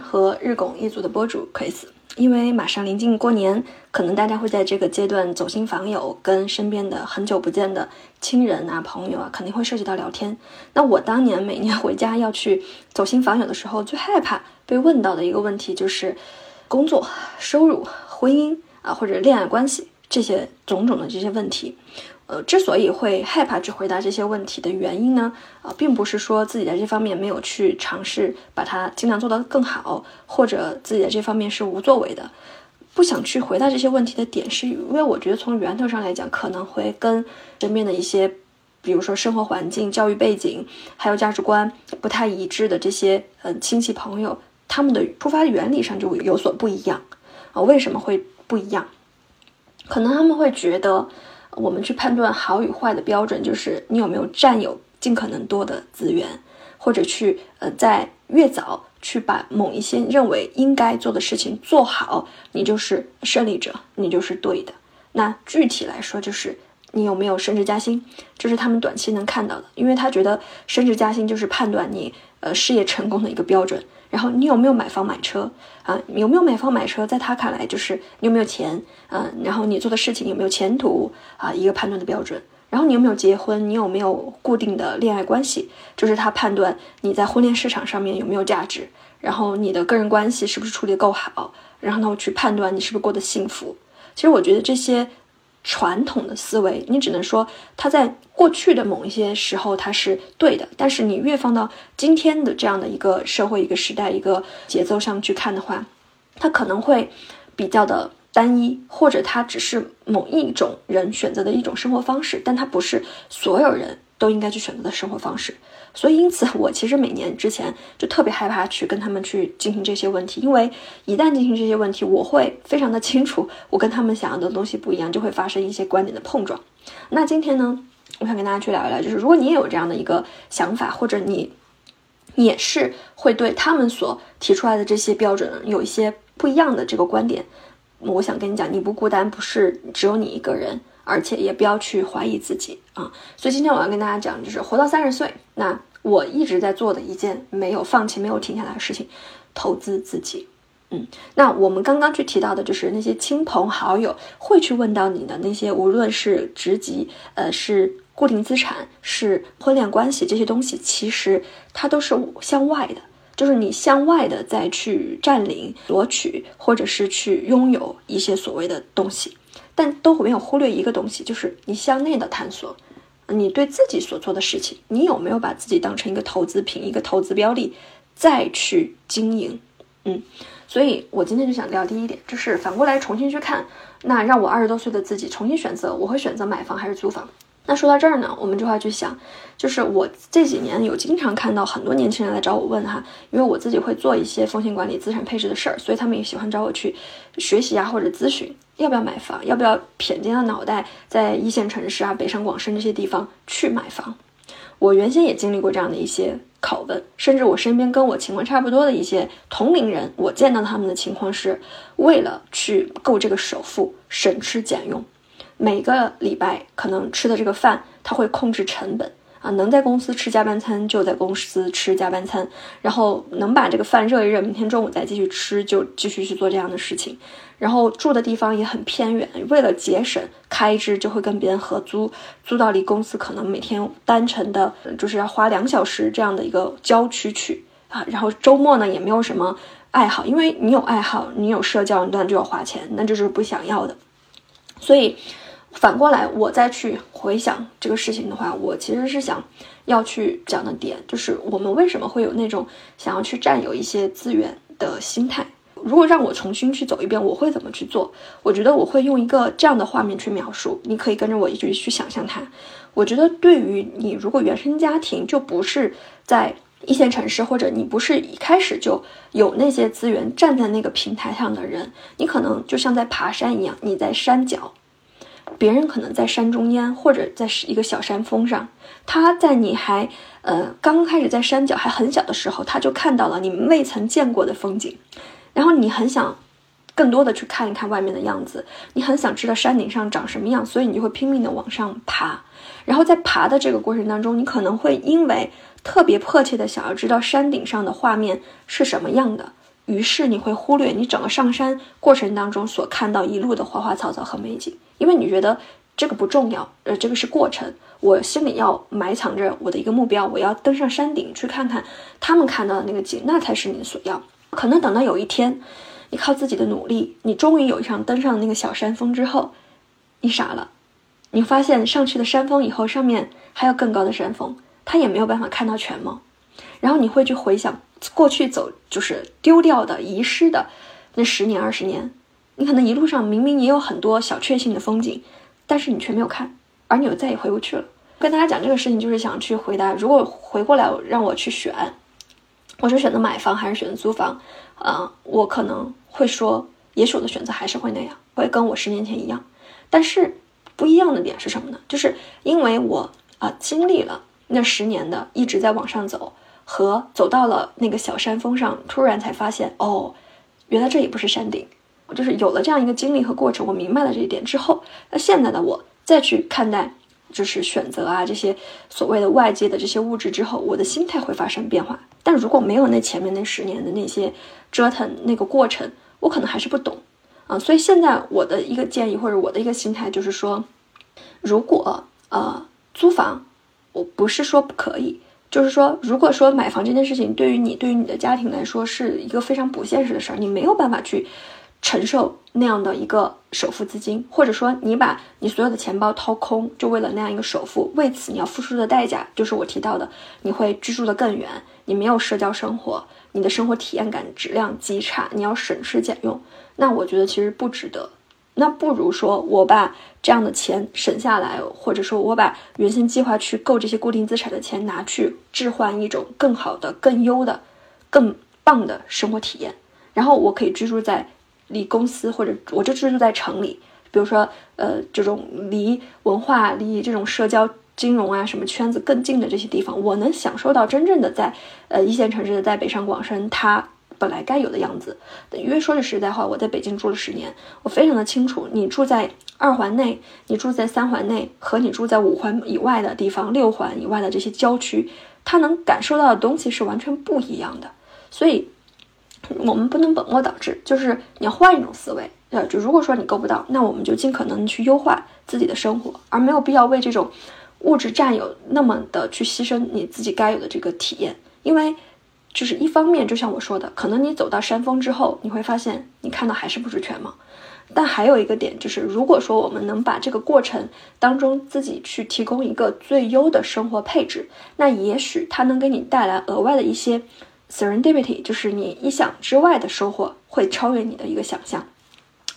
和日拱一族的播主 Chris。因为马上临近过年，可能大家会在这个阶段走亲访友，跟身边的很久不见的亲人啊、朋友啊，肯定会涉及到聊天。那我当年每年回家要去走亲访友的时候，最害怕被问到的一个问题就是工作、收入、婚姻啊，或者恋爱关系这些种种的这些问题。呃，之所以会害怕去回答这些问题的原因呢，啊，并不是说自己在这方面没有去尝试把它尽量做得更好，或者自己在这方面是无作为的，不想去回答这些问题的点，是因为我觉得从源头上来讲，可能会跟身边的一些，比如说生活环境、教育背景，还有价值观不太一致的这些呃亲戚朋友，他们的出发原理上就有所不一样啊。为什么会不一样？可能他们会觉得。我们去判断好与坏的标准，就是你有没有占有尽可能多的资源，或者去呃在越早去把某一些认为应该做的事情做好，你就是胜利者，你就是对的。那具体来说，就是你有没有升职加薪，这是他们短期能看到的，因为他觉得升职加薪就是判断你呃事业成功的一个标准。然后你有没有买房买车啊？有没有买房买车，在他看来就是你有没有钱啊？然后你做的事情有没有前途啊？一个判断的标准。然后你有没有结婚？你有没有固定的恋爱关系？就是他判断你在婚恋市场上面有没有价值。然后你的个人关系是不是处理的够好？然后呢，去判断你是不是过得幸福。其实我觉得这些。传统的思维，你只能说它在过去的某一些时候它是对的，但是你越放到今天的这样的一个社会、一个时代、一个节奏上去看的话，它可能会比较的单一，或者它只是某一种人选择的一种生活方式，但它不是所有人都应该去选择的生活方式。所以，因此，我其实每年之前就特别害怕去跟他们去进行这些问题，因为一旦进行这些问题，我会非常的清楚，我跟他们想要的东西不一样，就会发生一些观点的碰撞。那今天呢，我想跟大家去聊一聊，就是如果你也有这样的一个想法，或者你也是会对他们所提出来的这些标准有一些不一样的这个观点，我想跟你讲，你不孤单，不是只有你一个人。而且也不要去怀疑自己啊！所以今天我要跟大家讲，就是活到三十岁，那我一直在做的一件没有放弃、没有停下来的事情，投资自己。嗯，那我们刚刚去提到的，就是那些亲朋好友会去问到你的那些，无论是职级、呃，是固定资产、是婚恋关系这些东西，其实它都是向外的，就是你向外的再去占领、索取，或者是去拥有一些所谓的东西。但都没有忽略一个东西，就是你向内的探索，你对自己所做的事情，你有没有把自己当成一个投资品、一个投资标的再去经营？嗯，所以我今天就想聊第一点，就是反过来重新去看，那让我二十多岁的自己重新选择，我会选择买房还是租房？那说到这儿呢，我们就要去想，就是我这几年有经常看到很多年轻人来找我问哈，因为我自己会做一些风险管理、资产配置的事儿，所以他们也喜欢找我去学习啊或者咨询，要不要买房，要不要偏尖的脑袋在一线城市啊、北上广深这些地方去买房。我原先也经历过这样的一些拷问，甚至我身边跟我情况差不多的一些同龄人，我见到他们的情况是为了去够这个首付，省吃俭用。每个礼拜可能吃的这个饭，他会控制成本啊，能在公司吃加班餐就在公司吃加班餐，然后能把这个饭热一热，明天中午再继续吃，就继续去做这样的事情。然后住的地方也很偏远，为了节省开支，就会跟别人合租，租到离公司可能每天单程的就是要花两小时这样的一个郊区去啊。然后周末呢也没有什么爱好，因为你有爱好，你有社交，那就要花钱，那就是不想要的，所以。反过来，我再去回想这个事情的话，我其实是想要去讲的点，就是我们为什么会有那种想要去占有一些资源的心态。如果让我重新去走一遍，我会怎么去做？我觉得我会用一个这样的画面去描述，你可以跟着我一起去想象它。我觉得对于你，如果原生家庭就不是在一线城市，或者你不是一开始就有那些资源站在那个平台上的人，你可能就像在爬山一样，你在山脚。别人可能在山中间，或者在一个小山峰上，他在你还呃刚开始在山脚还很小的时候，他就看到了你未曾见过的风景，然后你很想更多的去看一看外面的样子，你很想知道山顶上长什么样，所以你就会拼命的往上爬。然后在爬的这个过程当中，你可能会因为特别迫切的想要知道山顶上的画面是什么样的，于是你会忽略你整个上山过程当中所看到一路的花花草草和美景，因为你觉得这个不重要，呃，这个是过程。我心里要埋藏着我的一个目标，我要登上山顶去看看他们看到的那个景，那才是你所要。可能等到有一天，你靠自己的努力，你终于有一场登上那个小山峰之后，你傻了，你发现上去的山峰以后，上面还有更高的山峰，他也没有办法看到全貌。然后你会去回想过去走就是丢掉的、遗失的那十年、二十年，你可能一路上明明也有很多小确幸的风景，但是你却没有看。而你又再也回不去了。跟大家讲这个事情，就是想去回答：如果回过来让我去选，我是选择买房还是选择租房？啊，我可能会说，也许我的选择还是会那样，会跟我十年前一样。但是不一样的点是什么呢？就是因为我啊经历了那十年的一直在往上走，和走到了那个小山峰上，突然才发现，哦，原来这也不是山顶。我就是有了这样一个经历和过程，我明白了这一点之后，那现在的我。再去看待，就是选择啊这些所谓的外界的这些物质之后，我的心态会发生变化。但如果没有那前面那十年的那些折腾那个过程，我可能还是不懂啊。所以现在我的一个建议或者我的一个心态就是说，如果呃租房，我不是说不可以，就是说如果说买房这件事情对于你对于你的家庭来说是一个非常不现实的事儿，你没有办法去。承受那样的一个首付资金，或者说你把你所有的钱包掏空，就为了那样一个首付，为此你要付出的代价就是我提到的，你会居住的更远，你没有社交生活，你的生活体验感质量极差，你要省吃俭用，那我觉得其实不值得。那不如说我把这样的钱省下来，或者说我把原先计划去购这些固定资产的钱拿去置换一种更好的、更优的、更棒的生活体验，然后我可以居住在。离公司或者我就居住在城里，比如说呃这种离文化、离这种社交、金融啊什么圈子更近的这些地方，我能享受到真正的在呃一线城市的在北上广深它本来该有的样子。因为说句实在话，我在北京住了十年，我非常的清楚，你住在二环内，你住在三环内，和你住在五环以外的地方、六环以外的这些郊区，它能感受到的东西是完全不一样的。所以。我们不能本末倒置，就是你要换一种思维，呃，就如果说你够不到，那我们就尽可能去优化自己的生活，而没有必要为这种物质占有那么的去牺牲你自己该有的这个体验。因为就是一方面，就像我说的，可能你走到山峰之后，你会发现你看到还是不是全貌。但还有一个点就是，如果说我们能把这个过程当中自己去提供一个最优的生活配置，那也许它能给你带来额外的一些。Serendipity 就是你意想之外的收获，会超越你的一个想象。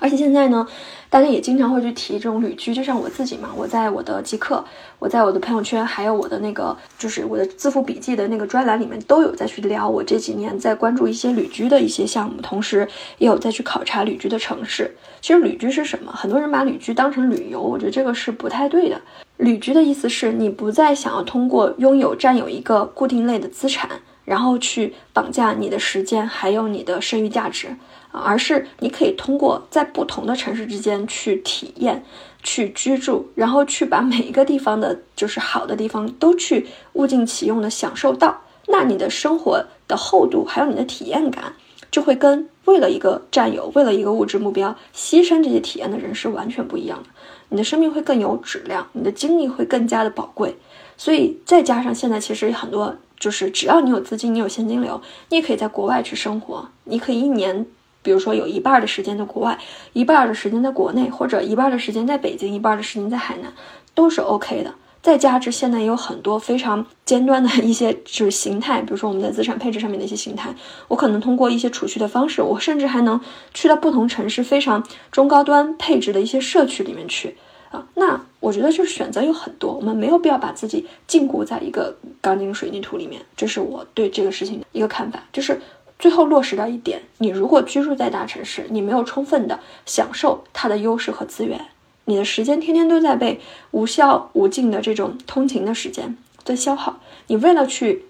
而且现在呢，大家也经常会去提这种旅居，就像我自己嘛，我在我的极客，我在我的朋友圈，还有我的那个就是我的自负笔记的那个专栏里面，都有在去聊我这几年在关注一些旅居的一些项目，同时也有在去考察旅居的城市。其实旅居是什么？很多人把旅居当成旅游，我觉得这个是不太对的。旅居的意思是你不再想要通过拥有占有一个固定类的资产。然后去绑架你的时间，还有你的剩余价值，而是你可以通过在不同的城市之间去体验、去居住，然后去把每一个地方的，就是好的地方都去物尽其用的享受到。那你的生活的厚度，还有你的体验感，就会跟为了一个占有、为了一个物质目标牺牲这些体验的人是完全不一样的。你的生命会更有质量，你的精力会更加的宝贵。所以再加上现在其实很多。就是只要你有资金，你有现金流，你也可以在国外去生活。你可以一年，比如说有一半的时间在国外，一半的时间在国内，或者一半的时间在北京，一半的时间在海南，都是 OK 的。再加之现在有很多非常尖端的一些就是形态，比如说我们在资产配置上面的一些形态，我可能通过一些储蓄的方式，我甚至还能去到不同城市非常中高端配置的一些社区里面去啊。那我觉得就是选择有很多，我们没有必要把自己禁锢在一个钢筋水泥土里面。这是我对这个事情的一个看法。就是最后落实到一点：你如果居住在大城市，你没有充分的享受它的优势和资源，你的时间天天都在被无效无尽的这种通勤的时间在消耗。你为了去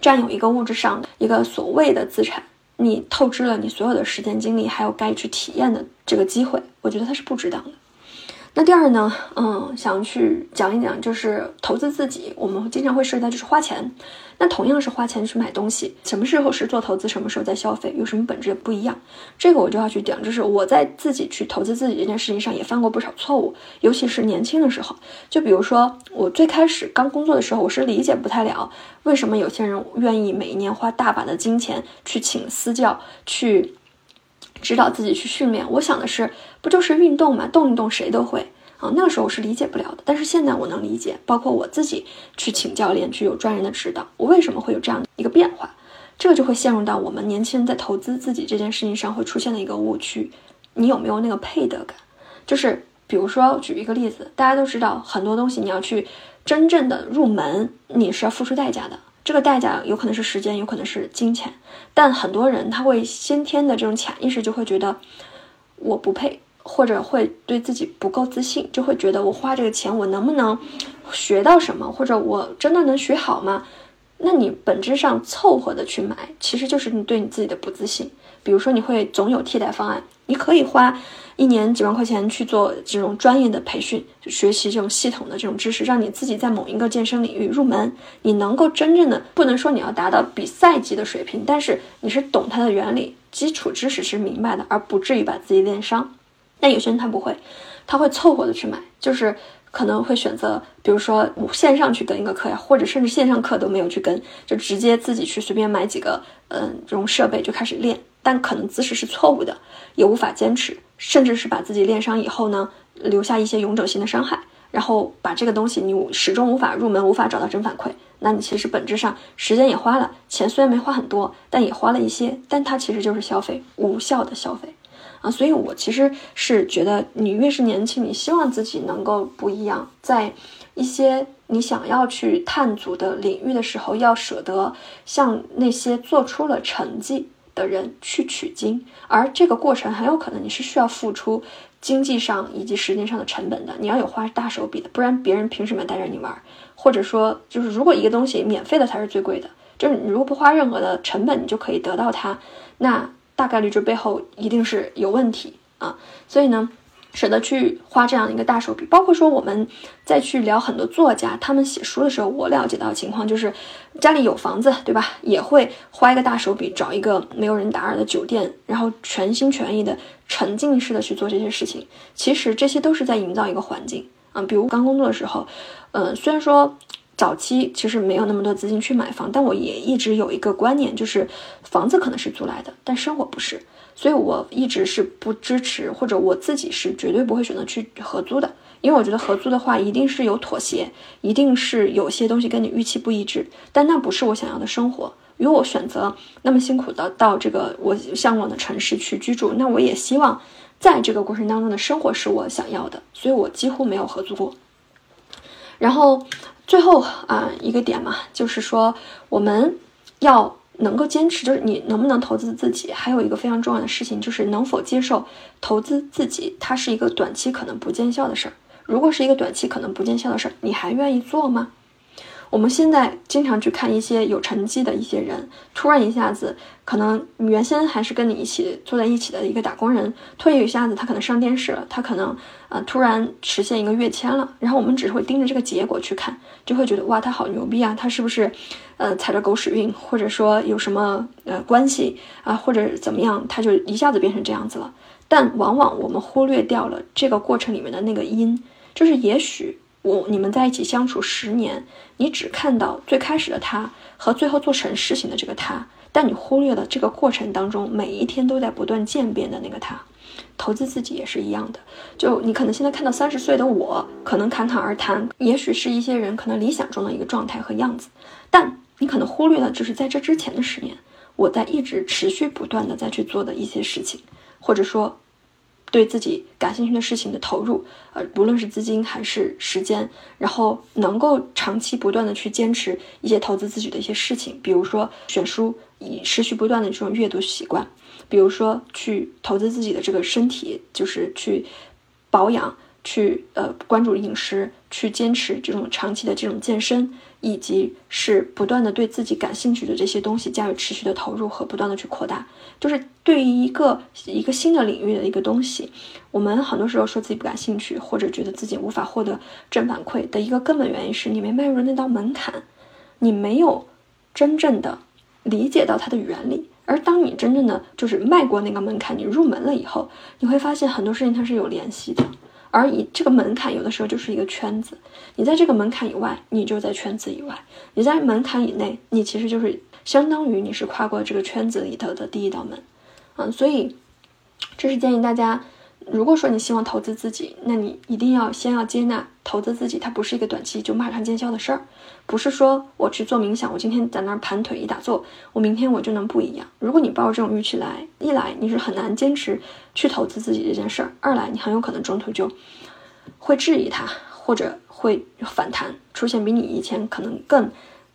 占有一个物质上的一个所谓的资产。你透支了你所有的时间精力，还有该去体验的这个机会，我觉得它是不值当的。那第二呢，嗯，想去讲一讲，就是投资自己，我们经常会涉及到就是花钱。那同样是花钱去买东西，什么时候是做投资，什么时候在消费，有什么本质不一样？这个我就要去讲，就是我在自己去投资自己这件事情上也犯过不少错误，尤其是年轻的时候。就比如说我最开始刚工作的时候，我是理解不太了为什么有些人愿意每一年花大把的金钱去请私教去。指导自己去训练，我想的是，不就是运动嘛，动一动谁都会啊。那个时候我是理解不了的，但是现在我能理解，包括我自己去请教练，去有专人的指导，我为什么会有这样的一个变化？这个就会陷入到我们年轻人在投资自己这件事情上会出现的一个误区。你有没有那个配得感？就是比如说举一个例子，大家都知道很多东西你要去真正的入门，你是要付出代价的。这个代价有可能是时间，有可能是金钱，但很多人他会先天的这种潜意识就会觉得我不配，或者会对自己不够自信，就会觉得我花这个钱我能不能学到什么，或者我真的能学好吗？那你本质上凑合的去买，其实就是你对你自己的不自信。比如说，你会总有替代方案，你可以花一年几万块钱去做这种专业的培训，学习这种系统的这种知识，让你自己在某一个健身领域入门，你能够真正的不能说你要达到比赛级的水平，但是你是懂它的原理，基础知识是明白的，而不至于把自己练伤。但有些人他不会，他会凑合的去买，就是。可能会选择，比如说线上去跟一个课呀，或者甚至线上课都没有去跟，就直接自己去随便买几个，嗯，这种设备就开始练。但可能姿势是错误的，也无法坚持，甚至是把自己练伤以后呢，留下一些永久性的伤害。然后把这个东西你始终无法入门，无法找到正反馈，那你其实本质上时间也花了，钱虽然没花很多，但也花了一些，但它其实就是消费，无效的消费。啊，所以我其实是觉得，你越是年轻，你希望自己能够不一样，在一些你想要去探索的领域的时候，要舍得向那些做出了成绩的人去取经，而这个过程很有可能你是需要付出经济上以及时间上的成本的，你要有花大手笔的，不然别人凭什么带着你玩？或者说，就是如果一个东西免费的才是最贵的，就是你如果不花任何的成本，你就可以得到它，那。大概率这背后一定是有问题啊，所以呢，舍得去花这样一个大手笔。包括说我们再去聊很多作家，他们写书的时候，我了解到的情况就是，家里有房子，对吧？也会花一个大手笔找一个没有人打扰的酒店，然后全心全意的沉浸式的去做这些事情。其实这些都是在营造一个环境嗯。比如刚工作的时候，嗯，虽然说。早期其实没有那么多资金去买房，但我也一直有一个观念，就是房子可能是租来的，但生活不是，所以我一直是不支持，或者我自己是绝对不会选择去合租的，因为我觉得合租的话一定是有妥协，一定是有些东西跟你预期不一致，但那不是我想要的生活。如果我选择那么辛苦的到这个我向往的城市去居住，那我也希望在这个过程当中的生活是我想要的，所以我几乎没有合租过。然后。最后啊，一个点嘛，就是说我们要能够坚持，就是你能不能投资自己，还有一个非常重要的事情，就是能否接受投资自己，它是一个短期可能不见效的事儿。如果是一个短期可能不见效的事儿，你还愿意做吗？我们现在经常去看一些有成绩的一些人，突然一下子，可能原先还是跟你一起坐在一起的一个打工人，突然一下子他可能上电视了，他可能呃突然实现一个跃迁了，然后我们只会盯着这个结果去看，就会觉得哇他好牛逼啊，他是不是呃踩着狗屎运，或者说有什么呃关系啊，或者怎么样，他就一下子变成这样子了。但往往我们忽略掉了这个过程里面的那个因，就是也许。我你们在一起相处十年，你只看到最开始的他和最后做成事情的这个他，但你忽略了这个过程当中每一天都在不断渐变的那个他。投资自己也是一样的，就你可能现在看到三十岁的我，可能侃侃而谈，也许是一些人可能理想中的一个状态和样子，但你可能忽略了，就是在这之前的十年，我在一直持续不断的在去做的一些事情，或者说。对自己感兴趣的事情的投入，呃，无论是资金还是时间，然后能够长期不断的去坚持一些投资自己的一些事情，比如说选书，以持续不断的这种阅读习惯，比如说去投资自己的这个身体，就是去保养，去呃关注饮食，去坚持这种长期的这种健身，以及是不断的对自己感兴趣的这些东西加以持续的投入和不断的去扩大。就是对于一个一个新的领域的一个东西，我们很多时候说自己不感兴趣，或者觉得自己无法获得正反馈的一个根本原因是你没迈入那道门槛，你没有真正的理解到它的原理。而当你真正的就是迈过那个门槛，你入门了以后，你会发现很多事情它是有联系的。而以这个门槛有的时候就是一个圈子，你在这个门槛以外，你就在圈子以外；你在门槛以内，你其实就是相当于你是跨过这个圈子里头的第一道门。嗯，所以这是建议大家。如果说你希望投资自己，那你一定要先要接纳投资自己，它不是一个短期就马上见效的事儿，不是说我去做冥想，我今天在那儿盘腿一打坐，我明天我就能不一样。如果你抱着这种预期来，一来你是很难坚持去投资自己这件事儿，二来你很有可能中途就会质疑它，或者会反弹，出现比你以前可能更。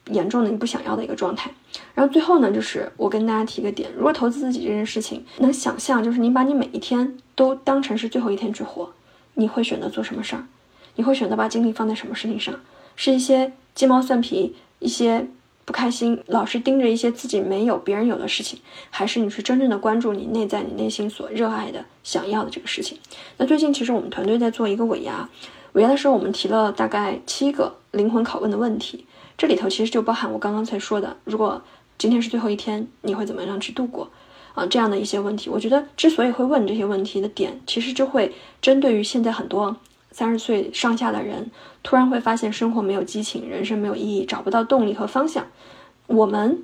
严重的你不想要的一个状态，然后最后呢，就是我跟大家提个点，如果投资自己这件事情，能想象就是你把你每一天都当成是最后一天去活，你会选择做什么事儿？你会选择把精力放在什么事情上？是一些鸡毛蒜皮、一些不开心、老是盯着一些自己没有、别人有的事情，还是你去真正的关注你内在、你内心所热爱的、想要的这个事情？那最近其实我们团队在做一个尾牙，尾牙的时候我们提了大概七个灵魂拷问的问题。这里头其实就包含我刚刚才说的，如果今天是最后一天，你会怎么样去度过？啊，这样的一些问题，我觉得之所以会问这些问题的点，其实就会针对于现在很多三十岁上下的人，突然会发现生活没有激情，人生没有意义，找不到动力和方向。我们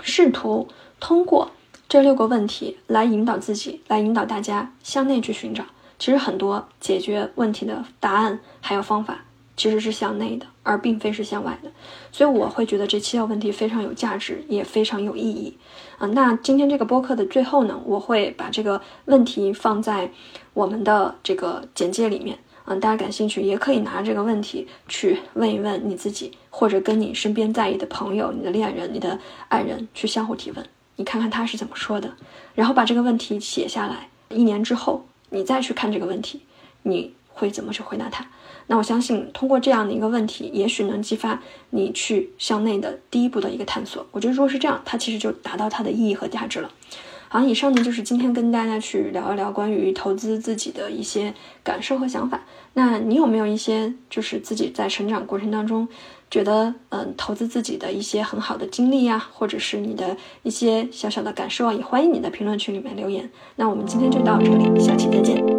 试图通过这六个问题来引导自己，来引导大家向内去寻找。其实很多解决问题的答案还有方法。其实是向内的，而并非是向外的，所以我会觉得这七道问题非常有价值，也非常有意义啊。那今天这个播客的最后呢，我会把这个问题放在我们的这个简介里面啊，大家感兴趣也可以拿这个问题去问一问你自己，或者跟你身边在意的朋友、你的恋人、你的爱人去相互提问，你看看他是怎么说的，然后把这个问题写下来，一年之后你再去看这个问题，你会怎么去回答他？那我相信，通过这样的一个问题，也许能激发你去向内的第一步的一个探索。我觉得，如果是这样，它其实就达到它的意义和价值了。好，以上呢就是今天跟大家去聊一聊关于投资自己的一些感受和想法。那你有没有一些就是自己在成长过程当中觉得嗯投资自己的一些很好的经历呀，或者是你的一些小小的感受啊？也欢迎你在评论区里面留言。那我们今天就到这里，下期再见。